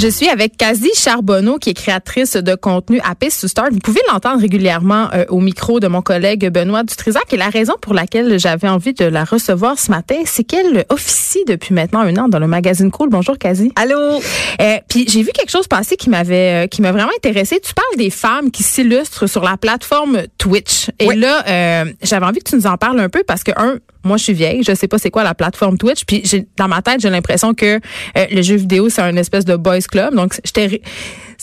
Je suis avec Kazi Charbonneau, qui est créatrice de contenu à Pace to Start. Vous pouvez l'entendre régulièrement euh, au micro de mon collègue Benoît Dutrisac. Et la raison pour laquelle j'avais envie de la recevoir ce matin, c'est qu'elle officie depuis maintenant un an dans le magazine Cool. Bonjour, Kazi. Allô? Euh, Puis j'ai vu quelque chose passer qui m'avait, euh, qui m'a vraiment intéressée. Tu parles des femmes qui s'illustrent sur la plateforme Twitch. Et Oui. là, euh, j'avais envie que tu nous en parles un peu parce que un, moi, je suis vieille, je sais pas c'est quoi la plateforme Twitch, puis dans ma tête, j'ai l'impression que euh, le jeu vidéo c'est un espèce de boys club. Donc j'étais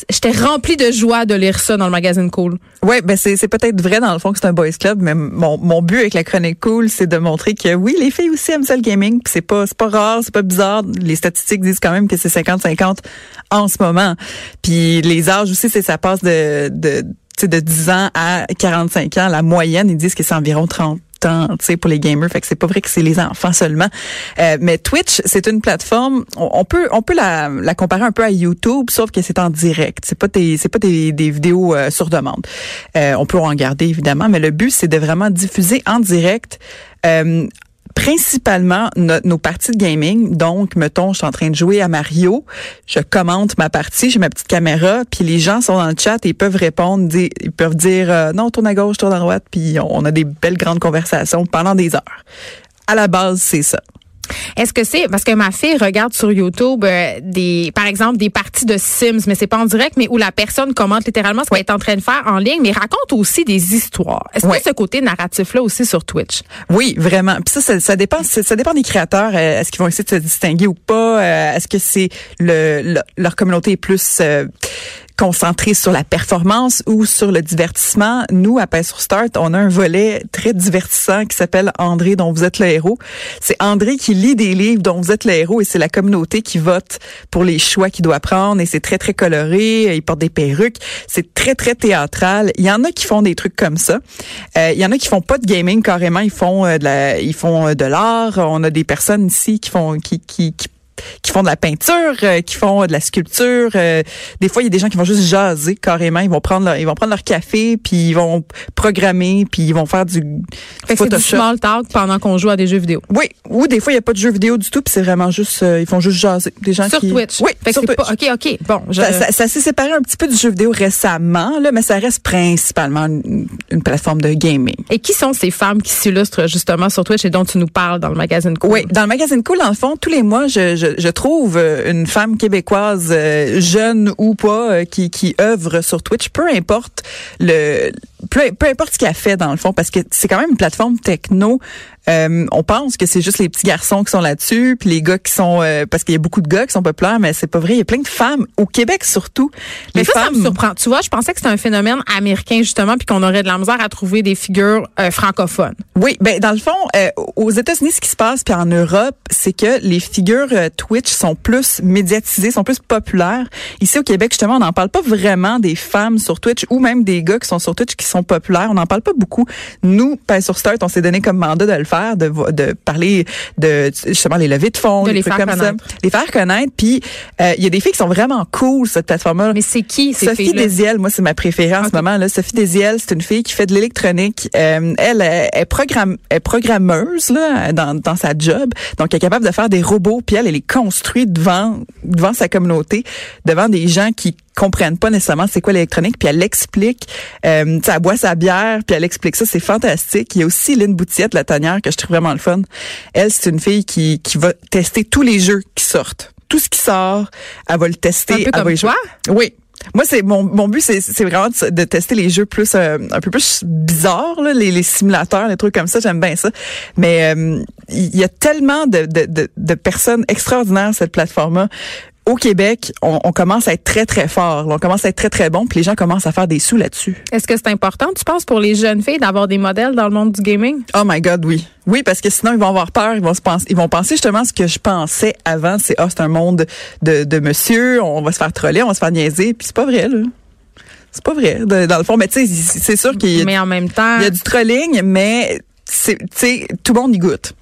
j'étais remplie de joie de lire ça dans le magazine Cool. Ouais, ben c'est c'est peut-être vrai dans le fond que c'est un boys club, mais mon, mon but avec la chronique cool, c'est de montrer que oui, les filles aussi aiment ça le gaming, puis c'est pas c'est pas rare, c'est pas bizarre. Les statistiques disent quand même que c'est 50-50 en ce moment. Puis les âges aussi, c'est ça passe de de de 10 ans à 45 ans, la moyenne, ils disent que c'est environ 30 sais, pour les gamers. Fait que c'est pas vrai que c'est les enfants seulement. Euh, mais Twitch, c'est une plateforme, on, on peut, on peut la, la comparer un peu à YouTube, sauf que c'est en direct. C'est pas des, c'est pas des, des vidéos euh, sur demande. Euh, on peut en garder évidemment, mais le but c'est de vraiment diffuser en direct. euh, principalement no- nos parties de gaming. Donc, mettons, je suis en train de jouer à Mario, je commente ma partie, j'ai ma petite caméra, puis les gens sont dans le chat et ils peuvent répondre, ils peuvent dire euh, non, tourne à gauche, tourne à droite, puis on a des belles grandes conversations pendant des heures. À la base, c'est ça. Est-ce que c'est parce que ma fille regarde sur YouTube euh, des par exemple des parties de Sims mais c'est pas en direct mais où la personne commente littéralement ce qu'elle est en train de faire en ligne mais raconte aussi des histoires. Est-ce Ouais. que ce côté narratif là aussi sur Twitch? Oui, vraiment. Puis ça, ça, ça dépend. Ça, ça dépend des créateurs. Euh, Est-ce qu'ils vont essayer de se distinguer ou pas Euh, Est-ce que c'est le, le- leur communauté est plus concentrée sur la performance ou sur le divertissement Nous, à Paix sur Start, on a un volet très divertissant qui s'appelle André, dont vous êtes le héros. C'est André qui lit des livres dont vous êtes le héros et c'est la communauté qui vote pour les choix qu'il doit prendre. Et c'est très très coloré. Il porte des perruques. C'est très très théâtral. Il y en a qui font des trucs comme ça. Euh, il y en a qui font pas de gaming carrément, ils font euh, de la, ils font euh, de l'art. On a des personnes ici qui font qui qui, qui qui font de la peinture, euh, qui font de la sculpture. euh, des fois, il y a des gens qui vont juste jaser carrément. Ils vont prendre leur, ils vont prendre leur café, puis ils vont programmer, puis ils vont faire du Fait que c'est du small talk pendant qu'on joue à des jeux vidéo. Oui, ou des fois, il n'y a pas de jeu vidéo du tout, puis c'est vraiment juste, euh, ils font juste jaser. Des gens Sur qui... Twitch. Oui, Fait sur Twitch. pas OK OK. Bon, je, Ça, ça- ça s'est séparé un petit peu du jeu vidéo récemment, là, mais ça reste principalement une, une plateforme de gaming. Et qui sont ces femmes qui s'illustrent justement sur Twitch et dont tu nous parles dans le magazine Cool? Oui, dans le magazine Cool, dans le fond, tous les mois, je, je, je trouve euh, une femme québécoise, euh, jeune ou pas, euh, qui, qui œuvre sur Twitch, peu importe le, peu, peu importe ce qu'elle fait dans le fond, parce que c'est quand même une plateforme techno. Euh, on pense que c'est juste les petits garçons qui sont là-dessus, puis les gars qui sont, euh, parce qu'il y a beaucoup de gars qui sont populaires, mais c'est pas vrai. Il y a plein de femmes au Québec surtout. Les ça, ça femmes. me surprend. Tu vois, je pensais que c'était un phénomène américain justement, puis qu'on aurait de la misère à trouver des figures euh, francophones. Oui, ben dans le fond, euh, aux États-Unis, ce qui se passe, puis en Europe, c'est que les figures euh, Twitch sont plus médiatisées, sont plus populaires. Ici au Québec, justement, on n'en parle pas vraiment des femmes sur Twitch ou même des gars qui sont sur Twitch qui sont populaires. On n'en parle pas beaucoup. Nous, pas sur Start, on s'est donné comme mandat de le faire, de, parler de justement les levées de fonds, De les trucs faire comme connaître. ça, les faire connaître. Puis euh, il y a des filles qui sont vraiment cool cette plateforme-là. Mais c'est qui ces Sophie? Desiel, moi c'est ma préférée en ce moment là. Sophie Desiel, c'est une fille qui fait de l'électronique. Euh, elle, elle est, programme, elle est programmeuse là dans, dans sa job, donc elle est capable de faire des robots. Puis elle, elle est construite devant devant sa communauté, devant des gens qui comprennent pas nécessairement c'est quoi l'électronique, puis elle l'explique. Euh, elle boit sa bière, puis elle explique ça, c'est fantastique. Il y a aussi Lynn Boutillette, la tonnière, que je trouve vraiment le fun. Elle, c'est une fille qui, qui va tester tous les jeux qui sortent. Tout ce qui sort, elle va le tester. Un peu elle comme va toi? Oui. Moi, c'est mon, mon but, c'est c'est vraiment de, de tester les jeux plus euh, un peu plus bizarres, là, les, les simulateurs, les trucs comme ça. J'aime bien ça. Mais euh, il y a tellement de, de, de, de personnes extraordinaires cette plateforme-là. Au Québec, on, on commence à être très, très fort. On commence à être très, très bon, puis les gens commencent à faire des sous là-dessus. Est-ce que c'est important, tu penses, pour les jeunes filles d'avoir des modèles dans le monde du gaming? Oh my God, oui. Oui, parce que sinon, ils vont avoir peur. Ils vont se penser, ils vont penser justement ce que je pensais avant. C'est, ah, c'est un monde de, de monsieur. On va se faire troller, on va se faire niaiser. Puis c'est pas vrai, là. C'est pas vrai, dans le fond. Mais tu sais, c'est sûr qu'il y a, Mais en même temps, il y a du trolling, mais c'est, tu sais, tout le monde y goûte.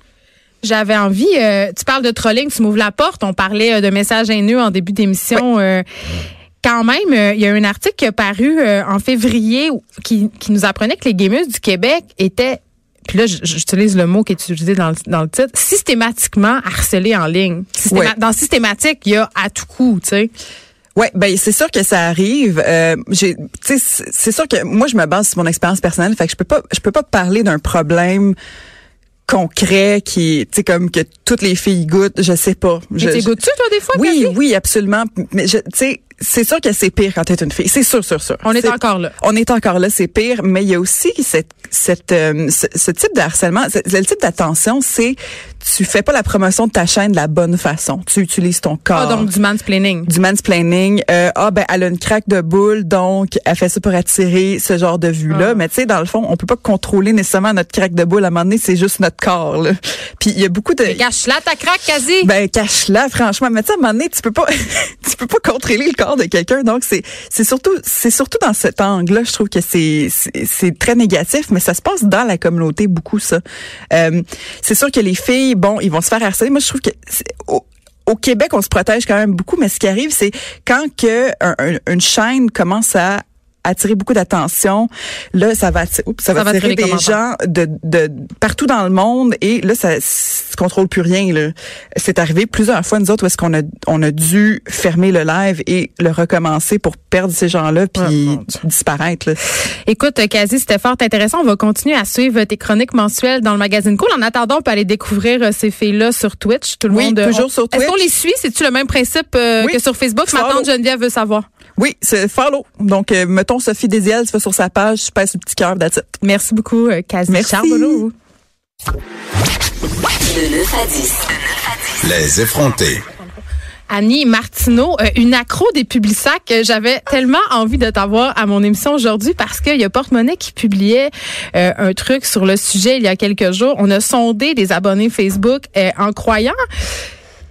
J'avais envie, euh, tu parles de trolling, tu m'ouvres la porte, on parlait euh, de messages haineux en début d'émission. euh, quand même, euh, il y a un article qui a paru euh, en février qui, qui nous apprenait que les gameuses du Québec étaient puis là, j'utilise le mot qui est utilisé dans le, dans le titre, systématiquement harcelées en ligne. Systéma- Ouais. Dans systématique, il y a à tout coup, tu sais. Ouais, ben c'est sûr que ça arrive. Euh, c'est sûr que moi je me base sur mon expérience personnelle, fait que je peux pas, je peux pas parler d'un problème concret qui, tu sais, comme que toutes les filles goûtent. Je sais pas. Je, Mais t'es je- goûtes-tu, toi, des fois, oui, oui, absolument. Mais je, tu sais, c'est sûr que c'est pire quand t'es une fille. C'est sûr, sûr, sûr. On est encore là. On est encore là, c'est pire. Mais il y a aussi cette, cette, euh, ce, ce type de harcèlement, ce- le type d'attention, c'est tu fais pas la promotion de ta chaîne de la bonne façon. Tu utilises ton corps Ah, donc du mansplaining. du mansplaining. Euh, ah ben elle a une craque de boule, donc elle fait ça pour attirer ce genre de vue-là. Ah. Mais tu sais, dans le fond, on peut pas contrôler nécessairement notre craque de boule. À un moment donné, c'est juste notre corps. Là. Puis il y a beaucoup de Cache-la ta craque, quasi. ben cache-la, franchement. Mais tu sais, à un moment donné, tu peux pas, tu peux pas contrôler le corps de quelqu'un. Donc c'est, c'est surtout, c'est surtout dans cet angle-là, je trouve que c'est, c'est, très négatif. Mais ça se passe dans la communauté beaucoup ça. Euh, c'est sûr que les filles, bon, ils vont se faire harceler. Moi, je trouve que au, Québec, on se protège quand même beaucoup. Mais ce qui arrive, c'est quand que un- un- une chaîne commence à attirer beaucoup d'attention. Là, ça va attirer, oups, ça, Ça va attirer des gens de, de partout dans le monde et là, ça se contrôle plus rien. Là. C'est arrivé plusieurs fois, nous autres, où est-ce qu'on a, on a dû fermer le live et le recommencer pour perdre ces gens-là puis mon Dieu. disparaître. Là. Écoute, Quasi, c'était fort intéressant. On va continuer à suivre tes chroniques mensuelles dans le magazine Cool. En attendant, on peut aller découvrir euh, ces filles-là sur Twitch. Tout le Oui, monde. euh, toujours on- sur Est-ce qu'on Twitch. les suit? C'est-tu le même principe euh, Oui. que sur Facebook? Ma tante Geneviève veut savoir. Oui, c'est follow. Donc, euh, mettons Sophie Désiel, tu vas sur sa page, tu passes le petit cœur, that's it. Merci beaucoup, euh, Merci. Charbonneau. De 9 à 10. Les effrontés. Annie Martineau, euh, une accro des Publisacs. Euh, J'avais tellement envie de t'avoir à mon émission aujourd'hui parce qu'il y a Porte-Monnaie qui publiait euh, un truc sur le sujet il y a quelques jours. On a sondé des abonnés Facebook euh, en croyant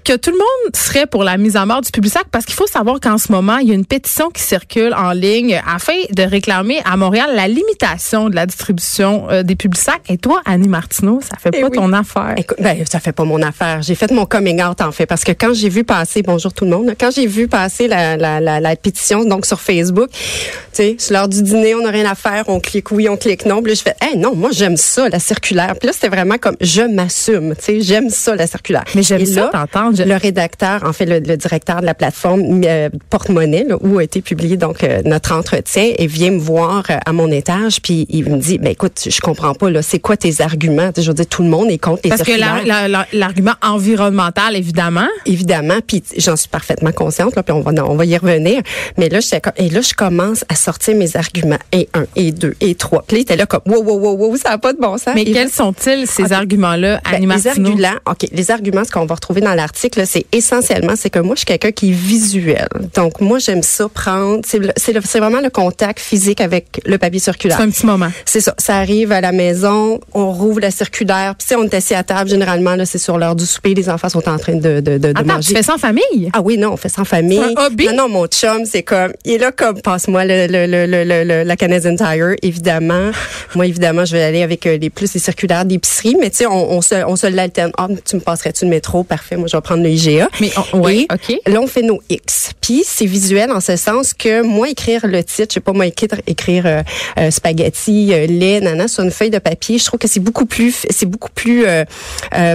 que tout le monde serait pour la mise à mort du Publisac parce qu'il faut savoir qu'en ce moment, il y a une pétition qui circule en ligne afin de réclamer à Montréal la limitation de la distribution euh, des Publisacs. Et toi, Annie Martineau, ça fait Eh pas oui. ton affaire. Écoute, ben, ça fait pas mon affaire. J'ai fait mon coming out, en fait, parce que quand j'ai vu passer, bonjour tout le monde, quand j'ai vu passer la, la, la, la pétition, donc sur Facebook, tu sais, c'est l'heure du dîner, on n'a rien à faire, on clique oui, on clique non. Puis là, je fais, hey, non, moi, j'aime ça, la circulaire. Puis là, c'était vraiment comme, je m'assume, tu sais, j'aime ça, la circulaire. Mais j'aime ça là, t'entendre. Je- Le rédacteur, en fait, le, le directeur de la plateforme euh, Porte-Monnaie, là, où a été publié donc euh, notre entretien, et vient me voir euh, à mon étage, puis il me dit, ben écoute, je comprends pas, là, c'est quoi tes arguments? Je veux dire, tout le monde est contre les Parce que circulaires. la- la- la- l'argument environnemental, évidemment. Évidemment, puis j'en suis parfaitement consciente, là, puis on va, on va y revenir. Mais là, comme- et là, je commence à sortir mes arguments, et un, et deux, et trois. Puis là, il était là comme, wow, wow, wow, wow, ça n'a pas de bon sens. Mais Et quels sont-ils, ces arguments-là, ben, Annie les arguments, ok, les arguments, ce qu'on va retrouver dans l'article, c'est essentiellement, c'est que moi, je suis quelqu'un qui est visuel. Donc, moi, j'aime ça prendre, c'est vraiment le contact physique avec le papier circulaire. C'est un petit moment. C'est ça. Ça arrive à la maison, on rouvre la circulaire. Puis, sais, on est assis à table, généralement, là, c'est sur l'heure du souper, les enfants sont en train de, de, de, manger. tu fais ça en famille? Ah oui, non, on fait ça en famille. Un hobby? Non, non, mon chum, c'est comme, il est là comme, passe-moi le, le, le, la Canadian Tire, évidemment. Moi, évidemment, je vais aller avec euh, les plus les circulaires d'épicerie, mais tu sais, on, on se, on se l'alterne. Ah, tu me passerais-tu le métro? Parfait, moi, je vais prendre le IGA. Mais, on- ouais, Et OK. Là, on fait nos X. Puis, c'est visuel en ce sens que moi, écrire le titre, je sais pas, moi, écrire, écrire euh, euh, spaghetti, euh, lait, nana, sur une feuille de papier, je trouve que c'est beaucoup plus, c'est beaucoup plus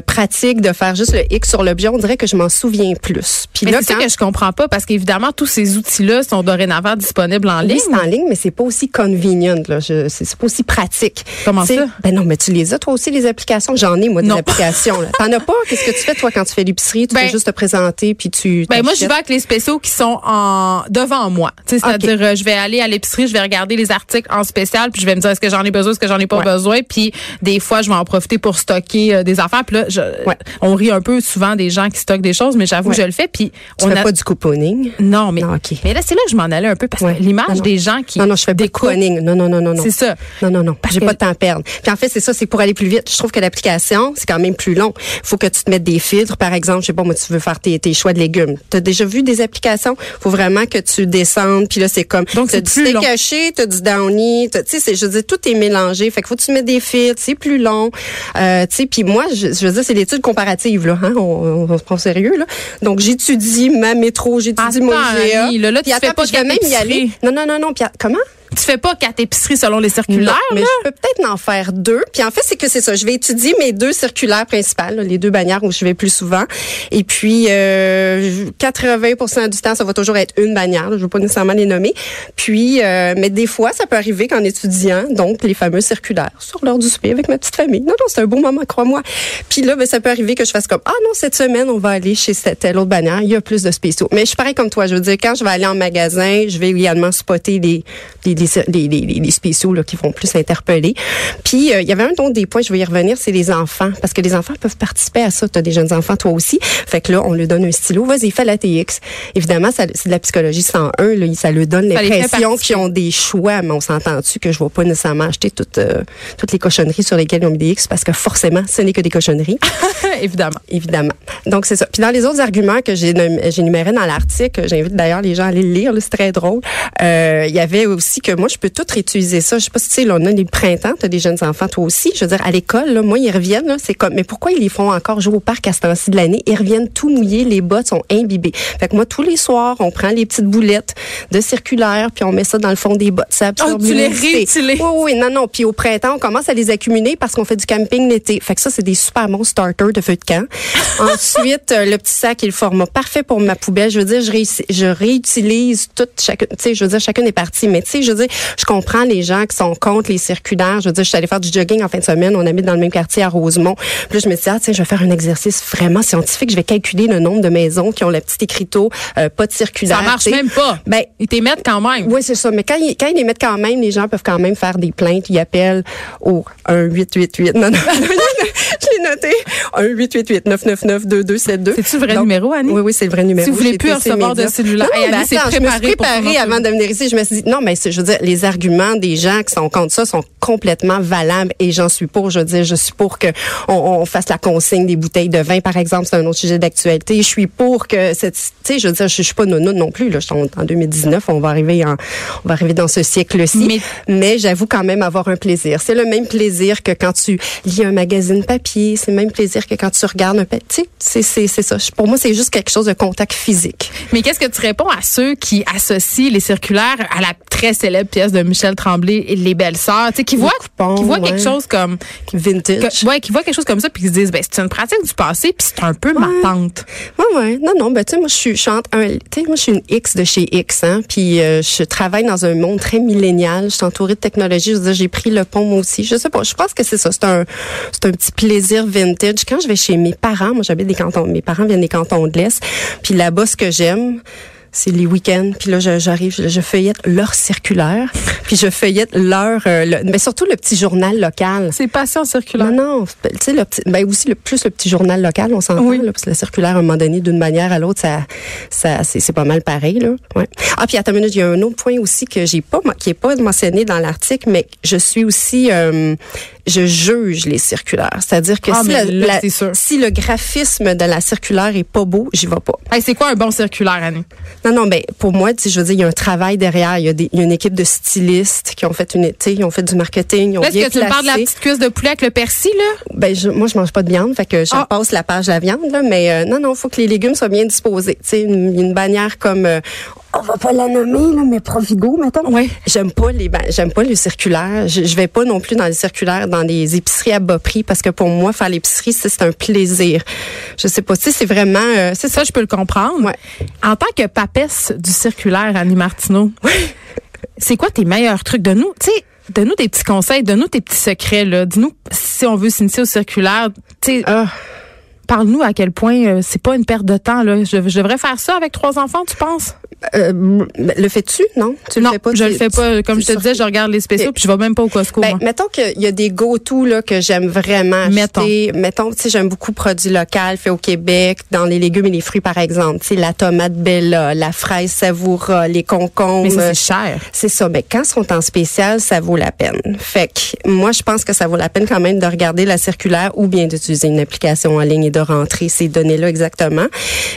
pratique de faire juste le X sur l'objet. On dirait que je m'en souviens plus. Puis Mais là, c'est ça que je comprends pas parce qu'évidemment, tous ces outils-là sont dorénavant disponibles en Oui, ligne. c'est en ligne, mais c'est pas aussi convenient. Là. Je, c'est, c'est pas aussi pratique. Comment ça? Ben non, mais tu les as toi aussi les applications? J'en ai moi des Non. applications. Là. T'en as pas? Qu'est-ce que tu fais toi quand tu fais l'épicerie tu Ben, peux juste te présenter puis tu. Ben moi, je vais avec les spéciaux qui sont en devant moi. C'est-à-dire, euh, je vais aller à l'épicerie, je vais regarder les articles en spécial, puis je vais me dire est-ce que j'en ai besoin, est-ce que j'en ai pas Ouais. besoin. Puis des fois, je vais en profiter pour stocker euh, des affaires. Puis là, je, Ouais. on rit un peu souvent des gens qui stockent des choses, mais j'avoue Ouais. que je le fais. Puis Tu on fais a pas du couponing? non, mais Non, ok. mais là, c'est là que je m'en allais un peu parce que l'image des gens qui Non, non, je fais pas de découpent, couponing. Non, non, non, non, non. C'est ça. Non, non, non. J'ai pas de temps à perdre. Puis en fait, c'est ça, c'est pour aller plus vite. Je trouve que l'application, c'est quand même plus long. faut que tu te mettes des filtres. Par exemple, je pas, moi, tu veux faire tes, tes choix de légumes. Tu as déjà vu des applications? faut vraiment que tu descendes. Puis là, c'est comme, Donc, c'est du plus steak long. caché, t'as du downy. Tu sais, je veux dire, tout est mélangé. Fait qu'il faut que tu mettes des filtres. C'est plus long. Euh, tu sais, puis moi, je, je veux dire, c'est l'étude comparative, là. Hein? On, on, on se prend au sérieux, là. Donc, j'étudie ma métro, j'étudie mon IGA. Annie, là, là, tu fais pas même y aller. Non, non, non, non. Puis comment? Tu fais pas quatre épiceries selon les circulaires. Non, mais là? je peux peut-être en faire deux. Puis en fait, c'est que c'est ça. Je vais étudier mes deux circulaires principales, là, les deux bannières où je vais plus souvent. Et puis, euh, 80 du temps, ça va toujours être une bannière. Je ne veux pas nécessairement les nommer. Puis, euh, mais des fois, ça peut arriver qu'en étudiant, donc les fameux circulaires, sur l'heure du souper avec ma petite famille. Non, non, c'est un beau moment, crois-moi. Puis là, ben, ça peut arriver que je fasse comme, ah non, cette semaine, on va aller chez cette telle autre bannière. Il y a plus de spéciaux. Mais je suis pareil comme toi. Je veux dire, quand je vais aller en magasin, je vais également spotter les, les, les, les, les- les spéciaux là, qui vont plus interpeller. Puis, euh, il y avait un don des points, je vais y revenir, c'est les enfants. Parce que les enfants peuvent participer à ça. Tu as des jeunes enfants, toi aussi. Fait que là, on lui donne un stylo. Vas-y, fais la TX. Évidemment, ça- c'est de la psychologie 101. Là, ça lui donne l'impression qu'ils ont des choix. Mais on s'entend-tu que je vais pas nécessairement acheter toutes, euh, toutes les cochonneries sur lesquelles ils ont mis des X? Parce que forcément, ce n'est que des cochonneries Évidemment. évidemment. Donc, c'est ça. Puis dans les autres arguments que j'ai j'énumérais dans l'article, j'invite d'ailleurs les gens à aller le lire, c'est très drôle. Euh, Il y avait aussi que moi, je peux tout réutiliser ça. Je sais pas si tu sais, là, on a les printemps, tu as des jeunes enfants, toi aussi. Je veux dire, à l'école, là, moi, ils reviennent, c'est comme, mais pourquoi ils les font encore jouer au parc à ce temps-ci de l'année? Ils reviennent tout mouillés, les bottes sont imbibées. Fait que moi, tous les soirs, on prend les petites boulettes de circulaire, puis on met ça dans le fond des bottes. Ça absorbe Oh, tu les réutilises. Oui, oui, non, non. Puis au printemps, on commence à les accumuler parce qu'on fait du camping l'été. Fait que ça, c'est des super bons starters de feu de camp. Ensuite, euh, le petit sac est le format parfait pour ma poubelle. Je veux dire, je, je réutilise toute chacune. Tu sais, je veux dire, chacune est partie. Mais tu sais, je veux dire, je comprends les gens qui sont contre les circulaires. Je veux dire, je suis allée faire du jogging en fin de semaine. On habite dans le même quartier à Rosemont. Puis là, je me dis, ah, tiens, je vais faire un exercice vraiment scientifique. Je vais calculer le nombre de maisons qui ont le petit écriteau, euh, pas de circulaire. Ça marche tu sais. même pas. Ben, Ils t'émettent quand même. oui, c'est ça. Mais quand ils, quand ils les mettent quand même, les gens peuvent quand même faire des plaintes. Ils appellent au 1-888. Non, non, je l'ai noté. 1-888-999-2272. C'est-tu le vrai Donc, numéro, Annie? Oui, oui, c'est le vrai numéro. Si vous voulez plus recevoir de cellulaire, Non, Annie s'est attends, je me suis préparée avant de venir ici. Je me suis dit, non, mais c'est- je dire, les arguments des gens qui sont contre ça sont complètement valables et j'en suis pour. Je veux dire, je suis pour que on, on fasse la consigne des bouteilles de vin, par exemple. C'est un autre sujet d'actualité. Je suis pour que cette, tu sais, je veux dire, je, je suis pas nono non plus. Là, Je suis en, en 2019, on va arriver en, on va arriver dans ce siècle-ci. Mais- Mais, j'avoue quand même avoir un plaisir. C'est le même plaisir que quand tu lis un magazine papier. C'est le même plaisir que quand tu regardes un papier. Tu sais, c'est, c'est, c'est ça. Pour moi, c'est juste quelque chose de contact physique. Mais qu'est-ce que tu réponds à ceux qui associent les circulaires à la très célèbre pièce de Michel Tremblay, Les Belles Sœurs, tu sais, qui voient, qui voient ouais. quelque chose comme, Vintage. que- ouais, qui voient quelque chose comme ça puis qui se disent, ben, c'est une pratique du passé puis c'est un peu ma tante. Ouais, ouais. Non, non. Ben, tu sais, moi, je suis, entre un, tu sais, moi, je suis une X de chez X, hein. Puis, euh, je travaille dans un monde très millénial. Je suis entourée de technologie. Je veux dire, j'ai pris le pont, moi aussi. Je sais pas. Je pense que c'est ça. C'est un, c'est un petit plaisir vintage. Quand je vais chez mes parents, moi, j'habite des cantons, mes parents viennent des cantons de l'Est. Puis là-bas, ce que j'aime, c'est les week-ends. Puis là, j'arrive, je, je feuillette leur circulaire. puis je feuillette leur, euh, le- mais surtout le petit journal local. C'est passion circulaire. Non, non. Tu sais, le petit, ben aussi le plus le petit journal local, on s'entend, Oui. là, parce que la circulaire, à un moment donné, d'une manière à l'autre, ça, ça, c'est, c'est pas mal pareil, là. Ouais. Ah, puis attends une minute, il y a un autre point aussi que j'ai pas, qui est pas mentionné dans l'article, mais je suis aussi, euh, je juge les circulaires. C'est-à-dire que Ah, si, là, la- le graphisme de la circulaire est pas beau, j'y vais pas. Hey, c'est quoi un bon circulaire, Annie? Non, non, ben pour moi, je veux dire, il y a un travail derrière. Il y a, des, il y a une équipe de stylistes qui ont fait une, sais, ils ont fait du marketing, ils ont Là, Est-ce bien que tu parles de la petite cuisse de poulet avec le persil, là? Ben je, moi je mange pas de viande, fait que je Ah. passe la page de la viande là, mais euh, non non, faut que les légumes soient bien disposés. Tu sais une, une bannière comme euh, on va pas la nommer là, mais Provigo mettons. Ouais. J'aime pas les ban- j'aime pas les circulaires. Je, je vais pas non plus dans les circulaires dans les épiceries à bas prix parce que pour moi faire l'épicerie c'est c'est un plaisir. Je sais pas, sais c'est vraiment euh, c'est ça. Je peux le comprendre. Ouais. En tant que papesse du circulaire, Annie Martineau, c'est quoi tes meilleurs trucs? De nous? Tu sais, donne-nous des petits conseils, donne-nous tes petits secrets, là. Dis-nous si on veut s'initier au circulaire, tu sais, Ah, parle-nous à quel point euh, c'est pas une perte de temps. Là. Je, je devrais faire ça avec trois enfants, tu penses? Euh, le fais-tu? Non? Tu non, le fais pas? je Tu- le fais pas. Comme je te disais, je regarde les spéciaux puis je vais même pas au Costco. Ben, moi. mettons qu'il y a des go-to là que j'aime vraiment Mettons. acheter. Mettons, tu sais, j'aime beaucoup produits locaux faits au Québec, dans les légumes et les fruits par exemple. Tu sais, la tomate Bella, la fraise Savoura, les concombres. Mais c'est cher. C'est ça. Mais quand ils sont en spécial, ça vaut la peine. Fait que moi, je pense que ça vaut la peine quand même de regarder la circulaire ou bien d'utiliser une application en ligne et de rentrer ces données-là exactement.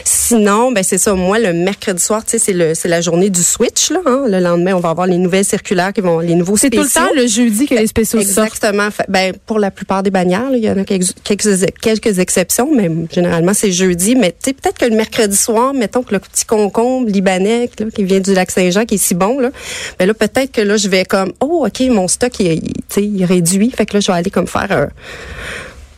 Sinon, ben c'est ça. Moi, le mercredi soir, tu sais, c'est le c'est la journée du switch là. hein. Le lendemain, on va avoir les nouvelles circulaires qui vont les nouveaux C'est tout le temps le jeudi que les spéciaux sortent. Exactement. Fait- Ben, pour la plupart des bannières, là, il y en a quelques, quelques, quelques exceptions, mais généralement, c'est jeudi. Mais tu sais, peut-être que le mercredi soir, mettons que le petit concombre libanais là, qui vient du lac Saint-Jean, qui est si bon, là, ben là, peut-être que là, je vais comme, oh, OK, mon stock, il, il, il réduit. Fait que là, je vais aller comme faire un...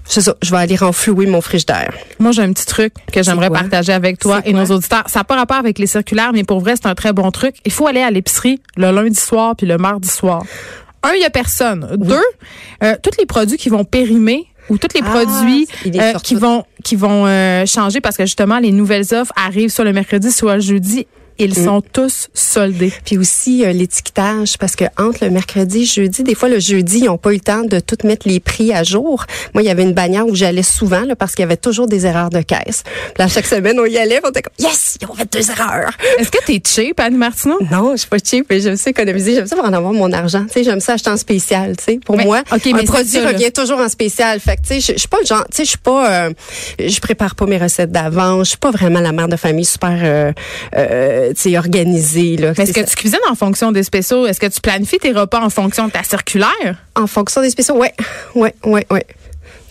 C'est ça, je vais aller renflouer mon frigidaire. Moi, j'ai un petit truc que j'aimerais partager avec toi et nos auditeurs. Ça n'a pas rapport avec les circulaires, mais pour vrai, c'est un très bon truc. Il faut aller à l'épicerie le lundi soir puis le mardi soir. Un, il y a personne. Deux, euh, tous les produits qui vont périmer ou tous les Ah, produits euh, qui vont qui vont euh, changer parce que justement les nouvelles offres arrivent sur le mercredi, soit le jeudi. Ils Mm. sont tous soldés. Puis aussi euh, l'étiquetage, parce que entre le mercredi et jeudi, des fois le jeudi, ils n'ont pas eu le temps de tout mettre les prix à jour. Moi, il y avait une bannière où j'allais souvent là, parce qu'il y avait toujours des erreurs de caisse. Puis là, chaque semaine, on y allait, on était comme Yes, ils ont fait deux erreurs. Est-ce que t'es cheap, Annie Martineau? Non, je suis pas cheap, mais j'aime ça économiser, j'aime ça pour en avoir mon argent. Tu sais, j'aime ça acheter en spécial. Tu sais, pour Mais, moi, ok, un produit ça, revient toujours en spécial. Fait que tu sais, je je suis pas le genre, tu sais, je suis pas, euh, je prépare pas mes recettes d'avance. Je suis pas vraiment la mère de famille super, euh, euh. Mais Est-ce que tu cuisines en fonction des spéciaux? Est-ce que tu planifies tes repas en fonction de ta circulaire? En fonction des spéciaux, ouais, ouais, ouais, ouais.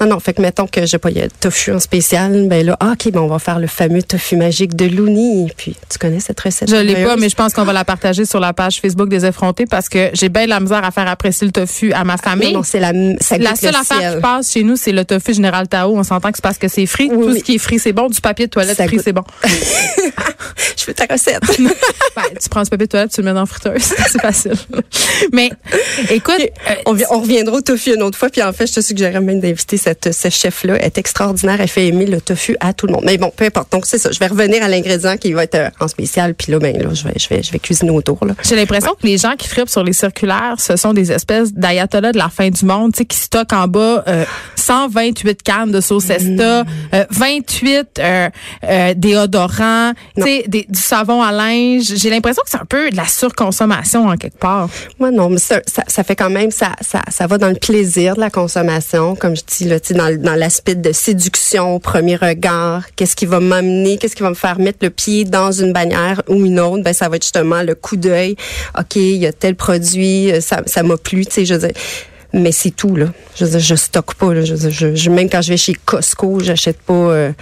Non, non, fait que mettons que j'ai pas il y a tofu en spécial, ben là, ah, ok, ben on va faire le fameux tofu magique de Looney. Puis tu connais cette recette Je l'ai pas, mais je pense qu'on va la partager sur la page Facebook des effrontés parce que j'ai bien de la misère à faire apprécier le tofu à ma famille. non, non, c'est la, ça la seule le affaire qui passe chez nous, c'est le tofu général Tao. On s'entend que c'est parce que c'est frit. Oui, Tout ce qui est frit, c'est bon. Du papier de toilette frit, c'est bon. Je fais ta recette. Ben, tu prends ce papier de toilette, tu le mets dans la friteuse. C'est facile. Mais écoute, euh, on reviendra au tofu une autre fois. Puis en fait, je te suggérerais même d'inviter cette, ce chef-là. Est extraordinaire. Elle fait aimer le tofu à tout le monde. Mais bon, peu importe. Donc, c'est ça. Je vais revenir à l'ingrédient qui va être euh, en spécial. Puis là, ben, là, je vais, je vais, je vais cuisiner autour, là. J'ai l'impression que les gens qui frippent sur les circulaires, ce sont des espèces d'ayatollahs de la fin du monde, tu sais, qui stockent en bas euh, 128 cannes de sauce Esta, euh, 28 euh, euh, déodorants, tu sais, des- du savon à linge. J'ai l'impression que c'est un peu de la surconsommation en quelque part. Moi, non, mais ça, ça, ça fait quand même, ça, ça, ça va dans le plaisir de la consommation, comme je dis, dans, dans l'aspect de séduction, premier regard, qu'est-ce qui va m'amener, qu'est-ce qui va me faire mettre le pied dans une bannière ou une autre, ben, ça va être justement le coup d'œil. OK, il y a tel produit, euh, ça, ça m'a plu, tu sais, je veux dire. Mais c'est tout, là. Je veux dire, je stocke pas, là. Je, veux dire, je, je- même quand je vais chez Costco, j'achète pas, euh,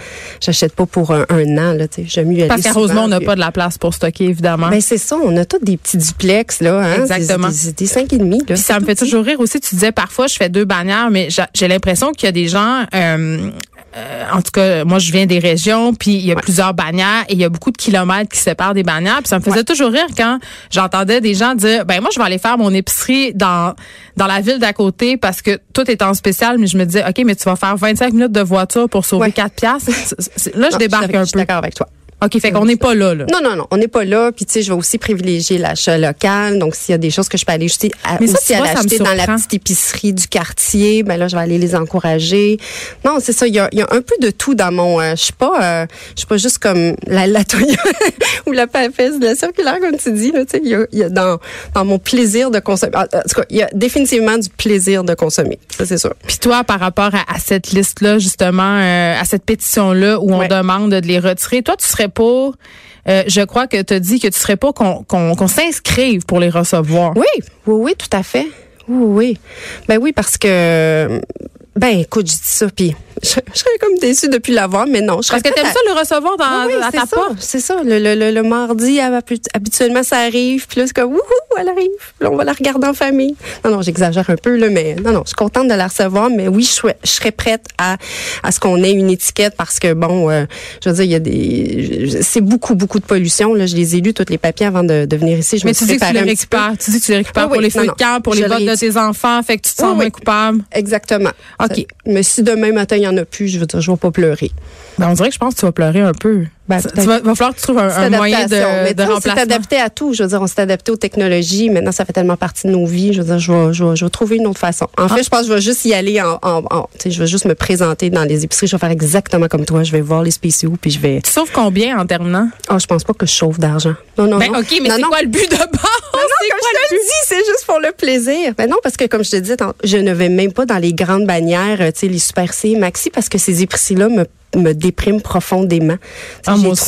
j'achète pas pour un, un an, là, tu sais. J'aime mieux aller Parce qu'à Rosemont, on n'a pas de la place pour stocker, évidemment. ben c'est ça, on a tous des petits duplex là, hein, Exactement. des, des, des cinq et demi là. Puis ça me fait toujours rire aussi. Tu disais parfois, je fais deux bannières, mais j'a- j'ai l'impression qu'il y a des gens. euh, euh, en tout cas, moi, je viens des régions, puis il y a plusieurs bannières et il y a beaucoup de kilomètres qui séparent des bannières. Puis ça me faisait toujours rire quand j'entendais des gens dire, ben moi, je vais aller faire mon épicerie dans dans la ville d'à côté parce que tout est en spécial. Mais je me disais, ok, mais tu vas faire 25 minutes de voiture pour sauver Ouais. 4 piastres. Là, je Non, débarque un Je suis peu. d'accord avec toi. Ok, fait qu'on n'est pas là, là. Non, non, non, on n'est pas là. Puis tu sais, je vais aussi privilégier l'achat local. Donc s'il y a des choses que je peux aller à, Mais ça, aussi vois, à l'acheter dans la petite épicerie du quartier, ben là je vais aller les encourager. Non, c'est ça. Il y a, y a un peu de tout dans mon. euh, je suis pas, euh, je suis pas juste comme la, la ou la papesse de la circulaire comme tu dis. Là, tu sais, il y a, y a dans dans mon plaisir de consommer. En, en tout cas, il y a définitivement du plaisir de consommer. Ça c'est sûr. Puis toi, par rapport à, à cette liste-là, justement, euh, à cette pétition-là où on Ouais. demande de les retirer, toi, tu serais euh, je crois que tu as dit que tu serais pas qu'on s'inscrive pour les recevoir. Oui, oui, oui, tout à fait. Oui, oui. Ben oui, parce que, ben écoute, je dis ça, puis je, je serais comme déçue depuis l'avoir, mais non. Je serais Parce que t'aimes à- ça le recevoir dans, Oui, oui, à c'est ta ça, porte. c'est ça. Le, le, le, le mardi, habi- habituellement, ça arrive. Puis là, c'est comme, wouhou, elle arrive. Puis là, on va la regarder en famille. Non, non, j'exagère un peu, là, mais non, non, je suis contente de la recevoir. Mais oui, je, serais- je serais prête à, à ce qu'on ait une étiquette parce que, bon, euh, je veux dire, il y a des... C'est beaucoup, beaucoup de pollution. Là, je les ai lus, tous les papiers, avant de, de venir ici. Je Mais me tu suis dis que tu préparée les un petit peu. récupères. Tu dis que tu les récupères pour les feux de camp, pour les je bottes de tes enfants, fait que tu te Oui, sens moins coupable. Exactement. OK. Mais si demain matin, il y en a plus, je veux dire, je vais pas pleurer. Ben, on dirait que je pense que tu vas pleurer un peu. Ben, vas, va falloir que tu trouves un, moyen de. Mais de on s'est adapté à tout. Je veux dire, on s'est adapté aux technologies. Maintenant, ça fait tellement partie de nos vies. Je veux dire, je vais, je vais, je vais trouver une autre façon. En fait, je pense que je vais juste y aller en, je vais juste me présenter dans les épiceries. Je vais faire exactement comme toi. Je vais voir les spéciaux puis je vais. Tu sauves combien en terminant? Oh, je pense pas que je chauffe d'argent. Non, non, Ben, non. OK, mais c'est quoi le but de base? Comme quoi je te le le dis, c'est juste pour le plaisir. Ben non, parce que comme je te disais, tant- je ne vais même pas dans les grandes bannières, euh, tu sais, les Super C, Maxi, parce que ces épiceries-là me, me dépriment profondément. Ah, je moi aussi.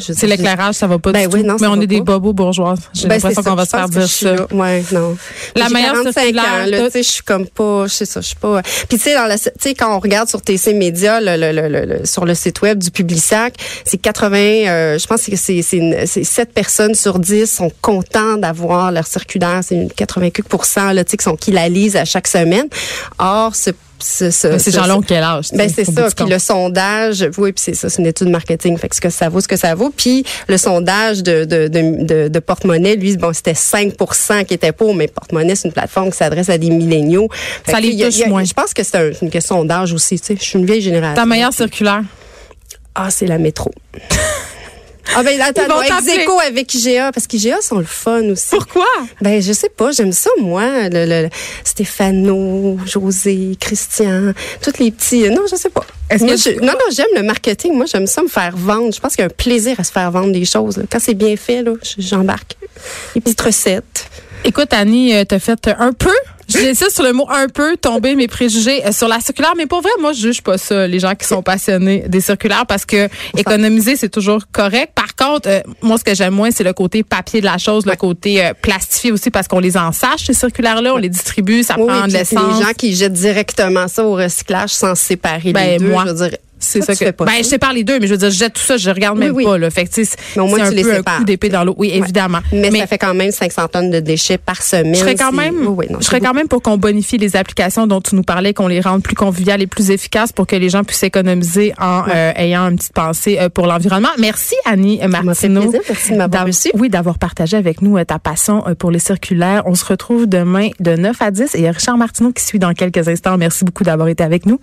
C'est l'éclairage, ça va pas Ben du oui, tout. non, mais on est des bobos bourgeoises. J'ai Ben, l'impression qu'on va se faire dire ça. là. Ouais, non. La meilleure 45 circulaire, ans, là, t'as- tu sais, je suis comme pas, je sais ça, je suis pas. Puis tu sais, dans la, tu sais, quand on regarde sur TC Média, le, le, le, le- le- sur le site web du Publisac, c'est 80, euh, je pense que c'est c'est une- c'est 7 personnes sur 10 sont contents d'avoir leur circulaire, c'est une 80 là, tu sais, qui sont qui la lisent à chaque semaine. Or, ce ce, ce, Mais ces ce- gens-là ont quel âge? ben c'est ça. Puis le sondage, oui, puis c'est ça, c'est une étude marketing. Fait que ce que ça vaut, ce que ça vaut. Puis le sondage de de de, de, porte-monnaie, lui, bon, c'était 5% qui étaient pour, mais porte-monnaie, c'est une plateforme qui s'adresse à des milléniaux. Ça les touche a- moins. Je pense que c'est un- une question d'âge aussi. Tu sais, je suis une vieille génération. Ta meilleure circulaire? Ah, c'est la métro. Ah ben attends, Ils vont non, ex t'appeler. aequo avec IGA parce qu'IGA sont le fun aussi. Pourquoi? Ben je sais pas, j'aime ça moi, le, le- Stéphano, José, Christian, tous les petits. Non, je sais pas. Moi, je- non non, j'aime le marketing. Moi, j'aime ça me faire vendre. Je pense qu'il y a un plaisir à se faire vendre des choses. là. Quand c'est bien fait, là, j'embarque. Les petites recettes. Écoute, Annie, euh, t'as fait un peu, j'insiste sur le mot un peu, tomber mes préjugés euh, sur la circulaire. Mais pour vrai, moi, je juge pas ça, les gens qui sont passionnés des circulaires, parce que économiser, c'est toujours correct. Par contre, euh, moi, ce que j'aime moins, c'est le côté papier de la chose, le côté euh, plastifié aussi, parce qu'on les ensache, ces circulaires-là, on les distribue, ça Oui, prend oui, de l'essence. les gens qui jettent directement ça au recyclage sans séparer Ben, les deux. moi, je veux dire, C'est ça tu que. fais pas Ben, ça. je sépare les deux, mais je veux dire, je jette tout ça, je regarde Oui, même oui. pas, là. Fait que, Mais au moins, un tu les peu un sépares. coup d'épée dans l'eau. Oui, Ouais. évidemment. Mais, ça fait quand même 500 tonnes de déchets par semaine. Je serais quand même, Oui, oui, non, je c'est serais quand beaucoup. Même pour qu'on bonifie les applications dont tu nous parlais, qu'on les rende plus conviviales et plus efficaces pour que les gens puissent économiser en euh, ayant une petite pensée euh, pour l'environnement. Merci Annie Martineau. Merci de m'avoir. Oui, d'avoir partagé avec nous euh, ta passion pour les circulaires. On se retrouve demain de 9 à 10 et il y a Richard Martineau qui suit dans quelques instants. Merci beaucoup d'avoir été avec nous.